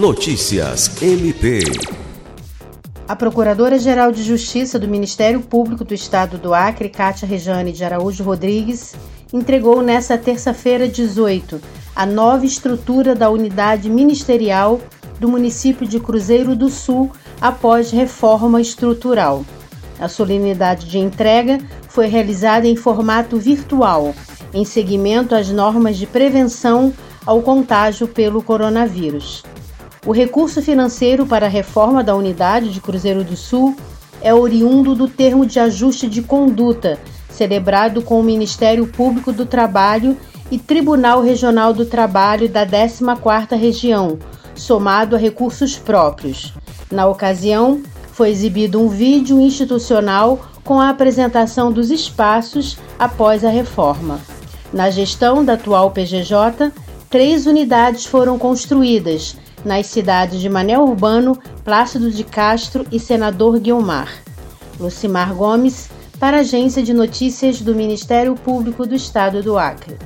Notícias MP. A Procuradora-Geral de Justiça do Ministério Público do Estado do Acre, Cátia Rejane de Araújo Rodrigues, entregou nesta terça-feira 18 a nova estrutura da unidade ministerial do município de Cruzeiro do Sul após reforma estrutural. A solenidade de entrega foi realizada em formato virtual, em seguimento às normas de prevenção ao contágio pelo coronavírus. O recurso financeiro para a reforma da unidade de Cruzeiro do Sul é oriundo do termo de ajuste de conduta, celebrado com o Ministério Público do Trabalho e Tribunal Regional do Trabalho da 14ª Região, somado a recursos próprios. Na ocasião, foi exibido um vídeo institucional com a apresentação dos espaços após a reforma. Na gestão da atual PGJ, três unidades foram construídas, nas cidades de Mané Urbano, Plácido de Castro e Senador Guilmar. Lucimar Gomes, para a Agência de Notícias do Ministério Público do Estado do Acre.